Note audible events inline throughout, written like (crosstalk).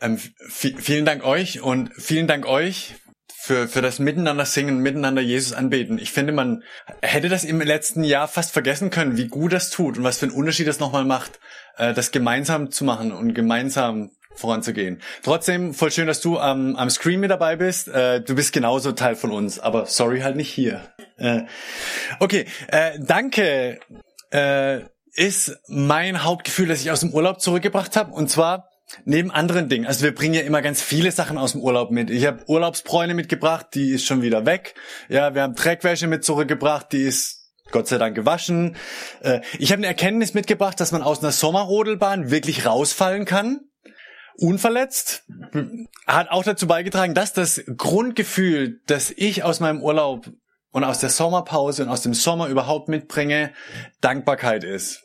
Ähm, vielen Dank euch und vielen Dank euch für, für das Miteinander singen, miteinander Jesus anbeten. Ich finde, man hätte das im letzten Jahr fast vergessen können, wie gut das tut und was für einen Unterschied das nochmal macht, äh, das gemeinsam zu machen und gemeinsam voranzugehen. Trotzdem, voll schön, dass du am, am Screen mit dabei bist. Äh, du bist genauso Teil von uns, aber sorry halt nicht hier. Äh, okay, äh, danke äh, ist mein Hauptgefühl, das ich aus dem Urlaub zurückgebracht habe. Und zwar neben anderen Dingen. Also wir bringen ja immer ganz viele Sachen aus dem Urlaub mit. Ich habe Urlaubsbräune mitgebracht, die ist schon wieder weg. Ja, wir haben Dreckwäsche mit zurückgebracht, die ist Gott sei Dank gewaschen. Äh, ich habe eine Erkenntnis mitgebracht, dass man aus einer Sommerrodelbahn wirklich rausfallen kann unverletzt. Hat auch dazu beigetragen, dass das Grundgefühl, das ich aus meinem Urlaub und aus der Sommerpause und aus dem Sommer überhaupt mitbringe, Dankbarkeit ist.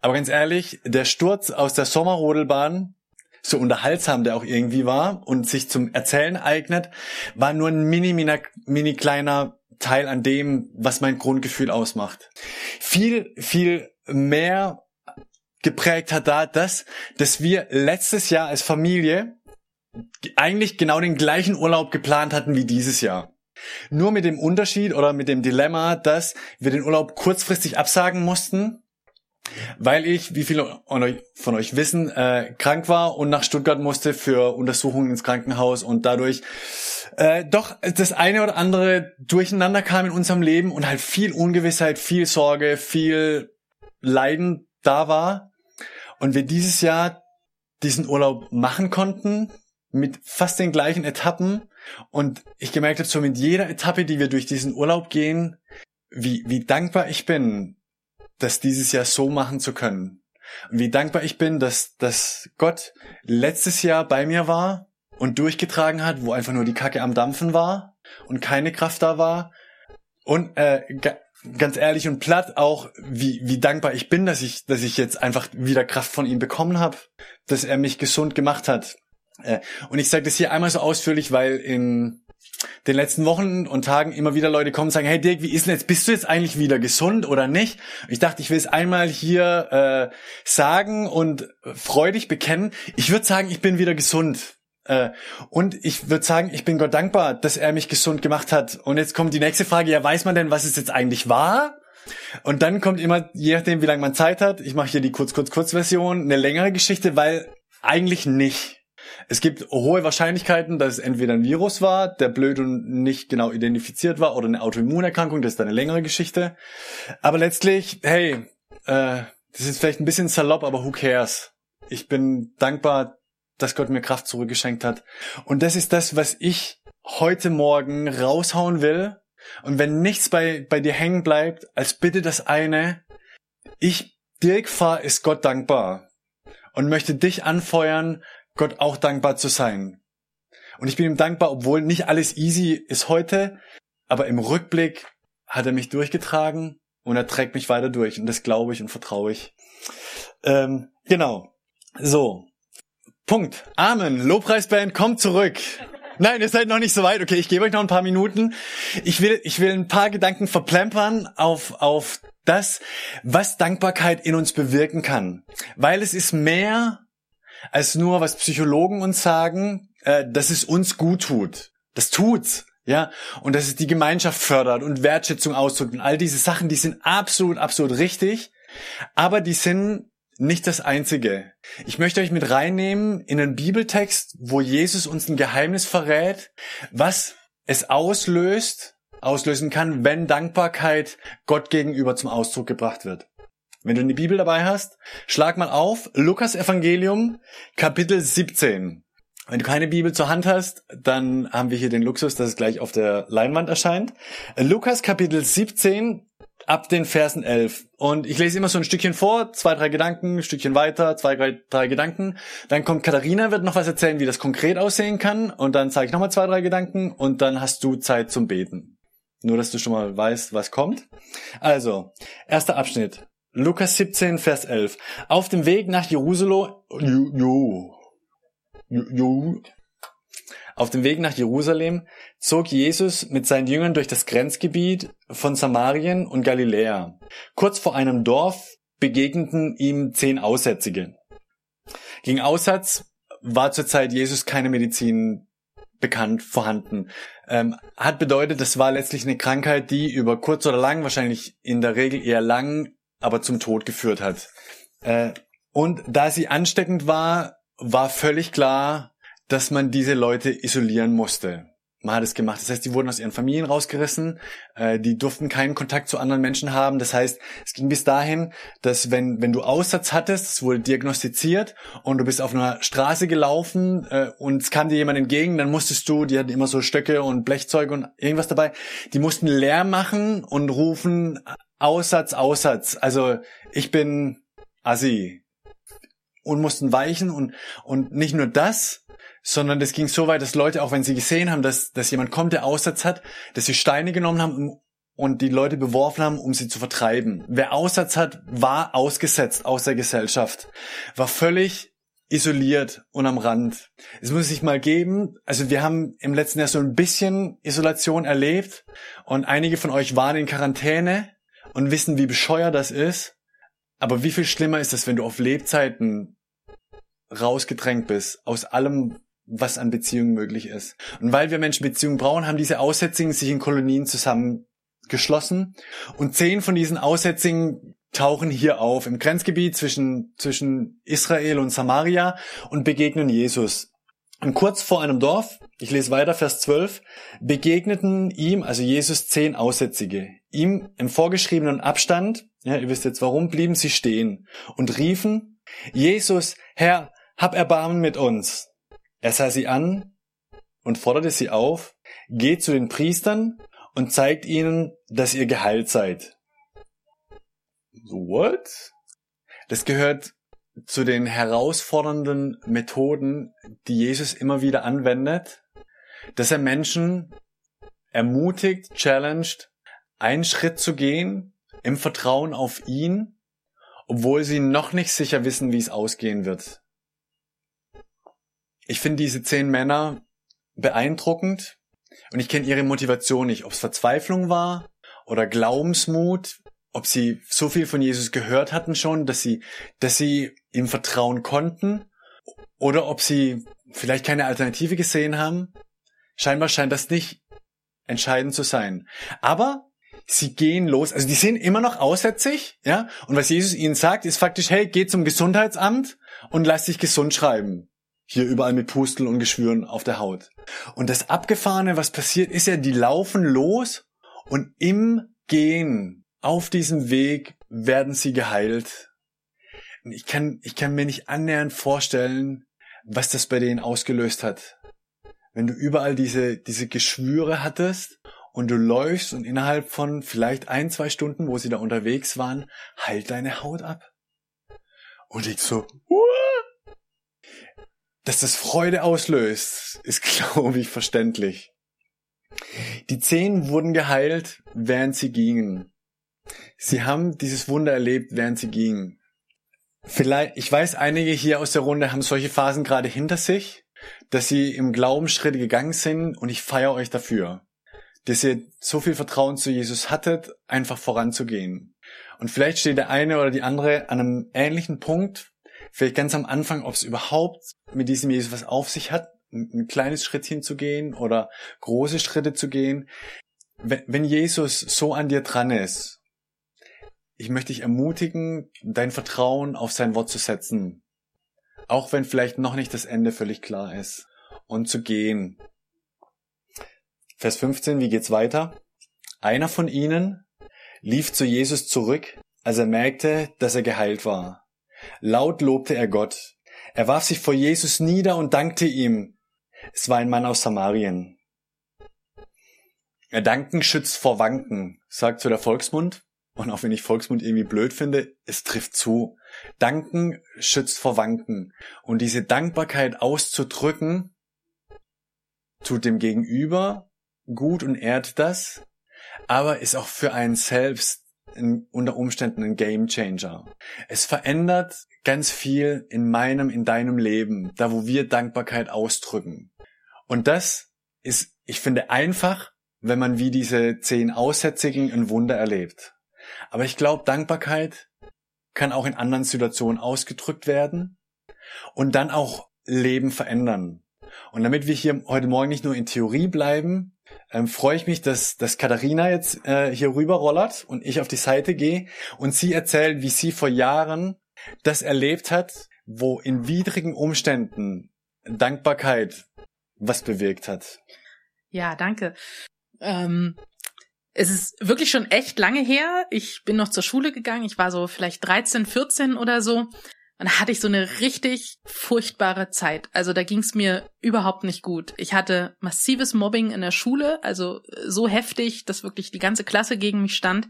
Aber ganz ehrlich, der Sturz aus der Sommerrodelbahn, so unterhaltsam der auch irgendwie war und sich zum Erzählen eignet, war nur ein mini, mini, mini kleiner Teil an dem, was mein Grundgefühl ausmacht. Viel, viel mehr geprägt hat da das, dass wir letztes Jahr als Familie eigentlich genau den gleichen Urlaub geplant hatten wie dieses Jahr. Nur mit dem Unterschied oder mit dem Dilemma, dass wir den Urlaub kurzfristig absagen mussten, weil ich, wie viele von euch wissen, äh, krank war und nach Stuttgart musste für Untersuchungen ins Krankenhaus und dadurch äh, doch das eine oder andere durcheinander kam in unserem Leben und halt viel Ungewissheit, viel Sorge, viel Leiden da war. Und wir dieses Jahr diesen Urlaub machen konnten mit fast den gleichen Etappen. Und ich gemerkt habe, so mit jeder Etappe, die wir durch diesen Urlaub gehen, wie, wie dankbar ich bin, das dieses Jahr so machen zu können. Und wie dankbar ich bin, dass, dass Gott letztes Jahr bei mir war und durchgetragen hat, wo einfach nur die Kacke am Dampfen war und keine Kraft da war. Und äh, ganz ehrlich und platt auch, wie, wie dankbar ich bin, dass ich, dass ich jetzt einfach wieder Kraft von ihm bekommen habe, dass er mich gesund gemacht hat. Äh, und ich sage das hier einmal so ausführlich, weil in den letzten Wochen und Tagen immer wieder Leute kommen und sagen, hey Dirk, wie ist denn jetzt, bist du jetzt eigentlich wieder gesund oder nicht? Ich dachte, ich will es einmal hier äh, sagen und freudig bekennen. Ich würde sagen, ich bin wieder gesund. Äh, und ich würde sagen, ich bin Gott dankbar, dass er mich gesund gemacht hat. Und jetzt kommt die nächste Frage, ja, weiß man denn, was es jetzt eigentlich war? Und dann kommt immer, je nachdem, wie lange man Zeit hat, ich mache hier die kurz-kurz-kurz-Version, eine längere Geschichte, weil eigentlich nicht. Es gibt hohe Wahrscheinlichkeiten, dass es entweder ein Virus war, der blöd und nicht genau identifiziert war, oder eine Autoimmunerkrankung, das ist eine längere Geschichte. Aber letztlich, hey, äh, das ist vielleicht ein bisschen salopp, aber who cares? Ich bin dankbar, dass Gott mir Kraft zurückgeschenkt hat. Und das ist das, was ich heute Morgen raushauen will. Und wenn nichts bei, bei dir hängen bleibt, als bitte das eine, ich, Dirk Fahr, ist Gott dankbar und möchte dich anfeuern, Gott auch dankbar zu sein. Und ich bin ihm dankbar, obwohl nicht alles easy ist heute, aber im Rückblick hat er mich durchgetragen und er trägt mich weiter durch und das glaube ich und vertraue ich. Ähm, genau. So, Punkt. Amen. Lobpreisband, kommt zurück. Nein, ihr seid noch nicht so weit. Okay, ich gebe euch noch ein paar Minuten. Ich will, ich will ein paar Gedanken verplempern auf, auf das, was Dankbarkeit in uns bewirken kann. Weil es ist mehr als nur, was Psychologen uns sagen, äh, dass es uns gut tut. Das tut's. Ja, und dass es die Gemeinschaft fördert und Wertschätzung ausdrückt und all diese Sachen, die sind absolut, absolut richtig. Aber die sind nicht das Einzige. Ich möchte euch mit reinnehmen in einen Bibeltext, wo Jesus uns ein Geheimnis verrät, was es auslöst, auslösen kann, wenn Dankbarkeit Gott gegenüber zum Ausdruck gebracht wird. Wenn du eine Bibel dabei hast, schlag mal auf Lukas Evangelium Kapitel 17. Wenn du keine Bibel zur Hand hast, dann haben wir hier den Luxus, dass es gleich auf der Leinwand erscheint. Lukas Kapitel 17 ab den Versen 11. Und ich lese immer so ein Stückchen vor, zwei, drei Gedanken, Stückchen weiter, zwei, drei, drei Gedanken. Dann kommt Katharina, wird noch was erzählen, wie das konkret aussehen kann. Und dann sage ich nochmal zwei, drei Gedanken und dann hast du Zeit zum Beten. Nur, dass du schon mal weißt, was kommt. Also, erster Abschnitt. Lukas 17, Vers 11. Auf dem Weg nach Jerusalem, jo, jo, jo, auf dem Weg nach Jerusalem zog Jesus mit seinen Jüngern durch das Grenzgebiet von Samarien und Galiläa. Kurz vor einem Dorf begegneten ihm zehn Aussätzige. Gegen Aussatz war zur Zeit Jesus keine Medizin bekannt vorhanden. Ähm, hat bedeutet, das war letztlich eine Krankheit, die über kurz oder lang, wahrscheinlich in der Regel eher lang, aber zum Tod geführt hat. Äh, und da sie ansteckend war, war völlig klar, dass man diese Leute isolieren musste. Man hat es gemacht. Das heißt, die wurden aus ihren Familien rausgerissen, äh, die durften keinen Kontakt zu anderen Menschen haben. Das heißt, es ging bis dahin, dass wenn, wenn du Aussatz hattest, es wurde diagnostiziert und du bist auf einer Straße gelaufen äh, und es kam dir jemand entgegen, dann musstest du, die hatten immer so Stöcke und Blechzeug und irgendwas dabei, die mussten leer machen und rufen Aussatz, Aussatz. Also ich bin Assi und mussten weichen und, und nicht nur das, sondern das ging so weit, dass Leute, auch wenn sie gesehen haben, dass, dass jemand kommt, der Aussatz hat, dass sie Steine genommen haben und die Leute beworfen haben, um sie zu vertreiben. Wer Aussatz hat, war ausgesetzt aus der Gesellschaft, war völlig isoliert und am Rand. Es muss sich mal geben, also wir haben im letzten Jahr so ein bisschen Isolation erlebt und einige von euch waren in Quarantäne und wissen, wie bescheuert das ist. Aber wie viel schlimmer ist es, wenn du auf Lebzeiten rausgedrängt bist aus allem, was an Beziehungen möglich ist. Und weil wir Menschen Beziehungen brauchen, haben diese Aussätzigen sich in Kolonien zusammengeschlossen. Und zehn von diesen Aussätzigen tauchen hier auf, im Grenzgebiet zwischen, zwischen Israel und Samaria und begegnen Jesus. Und kurz vor einem Dorf, ich lese weiter, Vers 12, begegneten ihm, also Jesus, zehn Aussätzige. Ihm im vorgeschriebenen Abstand, ja, ihr wisst jetzt warum, blieben sie stehen und riefen, Jesus, Herr, hab Erbarmen mit uns. Er sah sie an und forderte sie auf, geht zu den Priestern und zeigt ihnen, dass ihr geheilt seid. What? Das gehört zu den herausfordernden Methoden, die Jesus immer wieder anwendet, dass er Menschen ermutigt, challenged, einen Schritt zu gehen im Vertrauen auf ihn, obwohl sie noch nicht sicher wissen, wie es ausgehen wird. Ich finde diese zehn Männer beeindruckend und ich kenne ihre Motivation nicht, ob es Verzweiflung war oder Glaubensmut, ob sie so viel von Jesus gehört hatten schon, dass sie, dass sie ihm vertrauen konnten oder ob sie vielleicht keine Alternative gesehen haben. Scheinbar scheint das nicht entscheidend zu sein. Aber sie gehen los, also die sind immer noch aussätzig, ja, und was Jesus ihnen sagt, ist faktisch, hey, geh zum Gesundheitsamt und lass dich gesund schreiben. Hier überall mit Pusteln und Geschwüren auf der Haut. Und das Abgefahrene, was passiert, ist ja, die laufen los und im Gehen auf diesem Weg werden sie geheilt. Ich kann, ich kann mir nicht annähernd vorstellen, was das bei denen ausgelöst hat. Wenn du überall diese, diese Geschwüre hattest und du läufst und innerhalb von vielleicht ein, zwei Stunden, wo sie da unterwegs waren, heilt deine Haut ab. Und ich so, uh, dass das Freude auslöst, ist, (laughs) glaube ich, verständlich. Die zehn wurden geheilt, während sie gingen. Sie haben dieses Wunder erlebt, während sie gingen. Vielleicht, ich weiß, einige hier aus der Runde haben solche Phasen gerade hinter sich, dass sie im Glauben Schritte gegangen sind und ich feiere euch dafür, dass ihr so viel Vertrauen zu Jesus hattet, einfach voranzugehen. Und vielleicht steht der eine oder die andere an einem ähnlichen Punkt, vielleicht ganz am Anfang, ob es überhaupt mit diesem Jesus was auf sich hat, ein kleines Schrittchen zu gehen oder große Schritte zu gehen. Wenn Jesus so an dir dran ist, ich möchte dich ermutigen, dein Vertrauen auf sein Wort zu setzen. Auch wenn vielleicht noch nicht das Ende völlig klar ist. Und zu gehen. Vers 15, wie geht's weiter? Einer von ihnen lief zu Jesus zurück, als er merkte, dass er geheilt war. Laut lobte er Gott. Er warf sich vor Jesus nieder und dankte ihm. Es war ein Mann aus Samarien. Er Danken schützt vor Wanken, sagt so der Volksmund. Und auch wenn ich Volksmund irgendwie blöd finde, es trifft zu. Danken schützt vor Wanken. Und diese Dankbarkeit auszudrücken, tut dem Gegenüber gut und ehrt das, aber ist auch für einen selbst in, unter Umständen ein Game Changer. Es verändert ganz viel in meinem, in deinem Leben, da wo wir Dankbarkeit ausdrücken. Und das ist, ich finde, einfach, wenn man wie diese zehn Aussätzigen ein Wunder erlebt. Aber ich glaube, Dankbarkeit kann auch in anderen Situationen ausgedrückt werden und dann auch Leben verändern. Und damit wir hier heute Morgen nicht nur in Theorie bleiben, ähm, freue ich mich, dass, dass Katharina jetzt äh, hier rüberrollert und ich auf die Seite gehe und sie erzählt, wie sie vor Jahren das erlebt hat, wo in widrigen Umständen Dankbarkeit was bewirkt hat. Ja, danke. Ähm, es ist wirklich schon echt lange her. Ich bin noch zur Schule gegangen. Ich war so vielleicht 13, 14 oder so. Und da hatte ich so eine richtig furchtbare Zeit. Also da ging es mir überhaupt nicht gut. Ich hatte massives Mobbing in der Schule, also so heftig, dass wirklich die ganze Klasse gegen mich stand.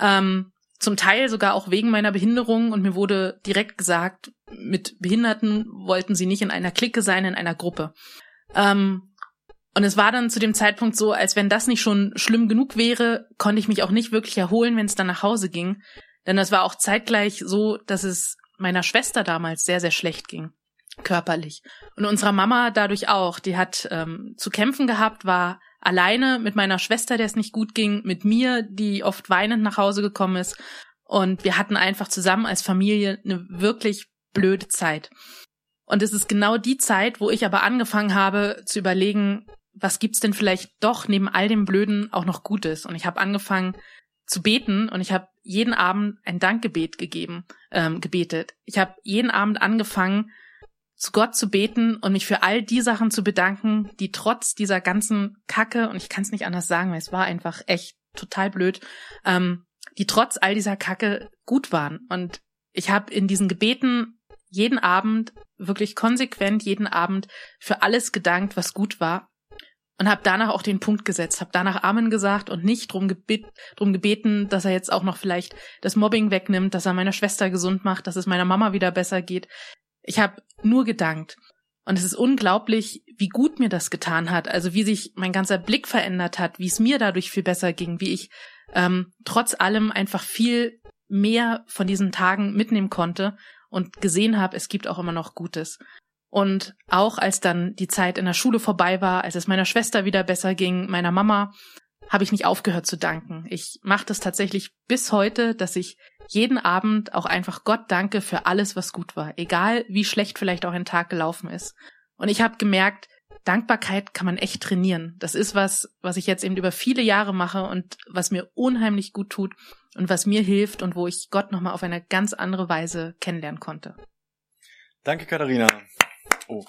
Ähm, zum Teil sogar auch wegen meiner Behinderung und mir wurde direkt gesagt, mit Behinderten wollten sie nicht in einer Clique sein, in einer Gruppe. Ähm, und es war dann zu dem Zeitpunkt so, als wenn das nicht schon schlimm genug wäre, konnte ich mich auch nicht wirklich erholen, wenn es dann nach Hause ging. Denn es war auch zeitgleich so, dass es meiner Schwester damals sehr, sehr schlecht ging, körperlich. Und unserer Mama dadurch auch. Die hat ähm, zu kämpfen gehabt, war alleine mit meiner Schwester, der es nicht gut ging, mit mir, die oft weinend nach Hause gekommen ist. Und wir hatten einfach zusammen als Familie eine wirklich blöde Zeit. Und es ist genau die Zeit, wo ich aber angefangen habe zu überlegen, was gibt's denn vielleicht doch neben all dem Blöden auch noch Gutes? Und ich habe angefangen zu beten und ich habe jeden Abend ein Dankgebet gegeben, ähm, gebetet. Ich habe jeden Abend angefangen, zu Gott zu beten und mich für all die Sachen zu bedanken, die trotz dieser ganzen Kacke, und ich kann es nicht anders sagen, weil es war einfach echt total blöd, ähm, die trotz all dieser Kacke gut waren. Und ich habe in diesen Gebeten jeden Abend, wirklich konsequent jeden Abend für alles gedankt, was gut war und habe danach auch den Punkt gesetzt, habe danach Amen gesagt und nicht drum, gebet, drum gebeten, dass er jetzt auch noch vielleicht das Mobbing wegnimmt, dass er meine Schwester gesund macht, dass es meiner Mama wieder besser geht. Ich habe nur gedankt. Und es ist unglaublich, wie gut mir das getan hat. Also wie sich mein ganzer Blick verändert hat, wie es mir dadurch viel besser ging, wie ich ähm, trotz allem einfach viel mehr von diesen Tagen mitnehmen konnte und gesehen habe, es gibt auch immer noch Gutes. Und auch als dann die Zeit in der Schule vorbei war, als es meiner Schwester wieder besser ging, meiner Mama, habe ich nicht aufgehört zu danken. Ich mache das tatsächlich bis heute, dass ich jeden Abend auch einfach Gott danke für alles, was gut war, egal wie schlecht vielleicht auch ein Tag gelaufen ist. Und ich habe gemerkt, Dankbarkeit kann man echt trainieren. Das ist was, was ich jetzt eben über viele Jahre mache und was mir unheimlich gut tut und was mir hilft und wo ich Gott nochmal auf eine ganz andere Weise kennenlernen konnte. Danke, Katharina. Oh.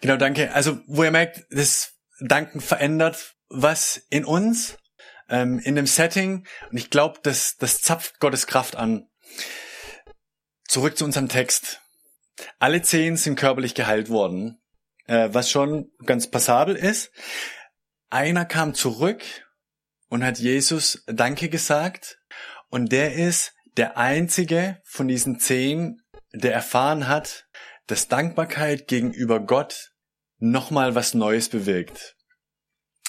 Genau, danke. Also, wo ihr merkt, das Danken verändert was in uns, ähm, in dem Setting. Und ich glaube, das, das zapft Gottes Kraft an. Zurück zu unserem Text. Alle zehn sind körperlich geheilt worden, äh, was schon ganz passabel ist. Einer kam zurück und hat Jesus Danke gesagt. Und der ist der einzige von diesen zehn, der erfahren hat, dass Dankbarkeit gegenüber Gott nochmal was Neues bewirkt.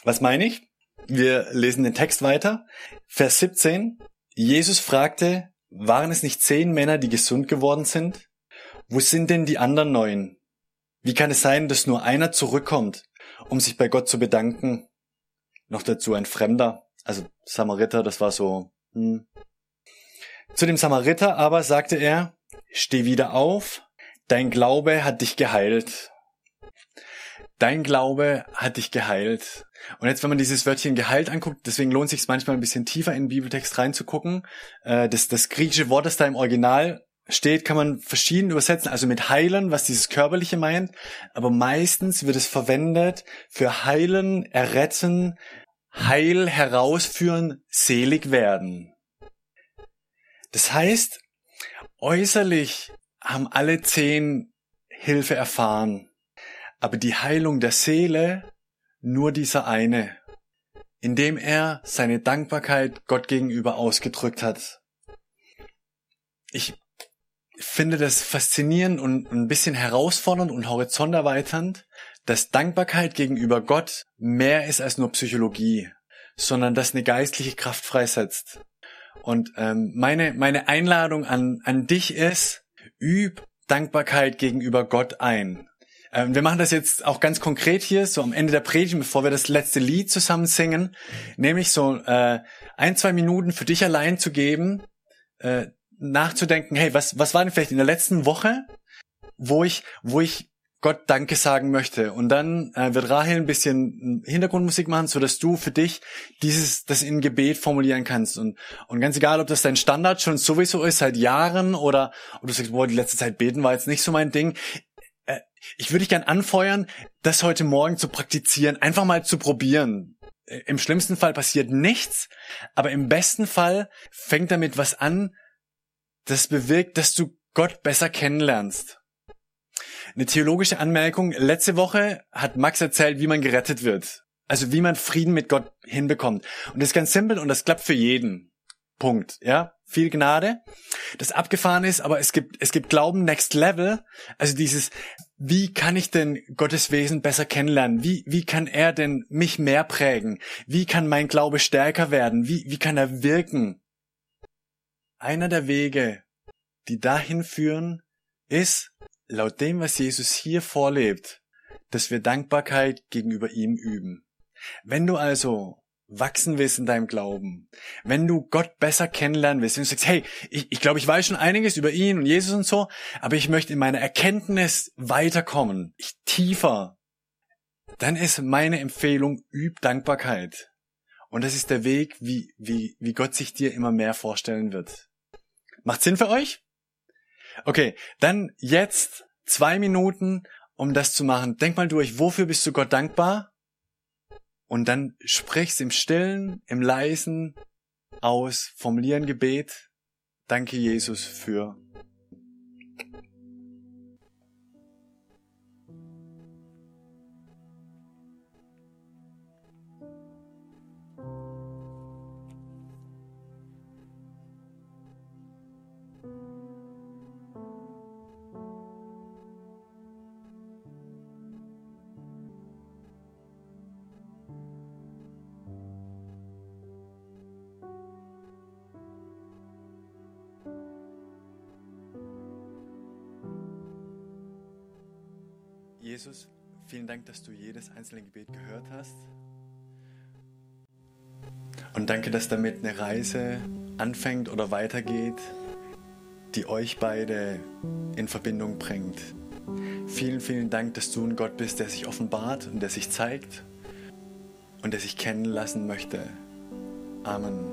Was meine ich? Wir lesen den Text weiter. Vers 17. Jesus fragte, waren es nicht zehn Männer, die gesund geworden sind? Wo sind denn die anderen neun? Wie kann es sein, dass nur einer zurückkommt, um sich bei Gott zu bedanken? Noch dazu ein Fremder, also Samariter, das war so, hm, zu dem Samariter aber sagte er, steh wieder auf, dein Glaube hat dich geheilt. Dein Glaube hat dich geheilt. Und jetzt, wenn man dieses Wörtchen geheilt anguckt, deswegen lohnt sich es manchmal ein bisschen tiefer in den Bibeltext reinzugucken. Äh, das, das griechische Wort, das da im Original steht, kann man verschieden übersetzen, also mit heilen, was dieses körperliche meint, aber meistens wird es verwendet für heilen, erretten, heil herausführen, selig werden. Das heißt, äußerlich haben alle zehn Hilfe erfahren, aber die Heilung der Seele nur dieser eine. indem er seine Dankbarkeit Gott gegenüber ausgedrückt hat. Ich finde das faszinierend und ein bisschen herausfordernd und horizonterweiternd, dass Dankbarkeit gegenüber Gott mehr ist als nur Psychologie, sondern dass eine geistliche Kraft freisetzt. Und ähm, meine, meine Einladung an, an dich ist, üb Dankbarkeit gegenüber Gott ein. Ähm, wir machen das jetzt auch ganz konkret hier, so am Ende der Predigt, bevor wir das letzte Lied zusammen singen, nämlich so äh, ein, zwei Minuten für dich allein zu geben, äh, nachzudenken, hey, was, was war denn vielleicht in der letzten Woche, wo ich, wo ich Gott Danke sagen möchte. Und dann äh, wird Rahel ein bisschen Hintergrundmusik machen, so dass du für dich dieses, das in Gebet formulieren kannst. Und, und ganz egal, ob das dein Standard schon sowieso ist, seit Jahren, oder, oder du sagst, boah, die letzte Zeit beten war jetzt nicht so mein Ding. Äh, ich würde dich gern anfeuern, das heute Morgen zu praktizieren, einfach mal zu probieren. Äh, Im schlimmsten Fall passiert nichts, aber im besten Fall fängt damit was an, das bewirkt, dass du Gott besser kennenlernst. Eine theologische Anmerkung. Letzte Woche hat Max erzählt, wie man gerettet wird. Also wie man Frieden mit Gott hinbekommt. Und das ist ganz simpel und das klappt für jeden. Punkt. Ja, viel Gnade. Das abgefahren ist, aber es gibt es gibt Glauben Next Level. Also dieses, wie kann ich denn Gottes Wesen besser kennenlernen? Wie wie kann er denn mich mehr prägen? Wie kann mein Glaube stärker werden? Wie wie kann er wirken? Einer der Wege, die dahin führen, ist laut dem, was Jesus hier vorlebt, dass wir Dankbarkeit gegenüber ihm üben. Wenn du also wachsen willst in deinem Glauben, wenn du Gott besser kennenlernen willst, wenn du sagst, hey, ich, ich glaube, ich weiß schon einiges über ihn und Jesus und so, aber ich möchte in meiner Erkenntnis weiterkommen, ich tiefer, dann ist meine Empfehlung, üb Dankbarkeit. Und das ist der Weg, wie, wie, wie Gott sich dir immer mehr vorstellen wird. Macht Sinn für euch? Okay, dann jetzt zwei Minuten, um das zu machen. Denk mal durch, wofür bist du Gott dankbar? Und dann sprich's im Stillen, im Leisen aus, formulieren Gebet. Danke Jesus für Jesus, vielen Dank, dass du jedes einzelne Gebet gehört hast. Und danke, dass damit eine Reise anfängt oder weitergeht, die euch beide in Verbindung bringt. Vielen, vielen Dank, dass du ein Gott bist, der sich offenbart und der sich zeigt und der sich kennen lassen möchte. Amen.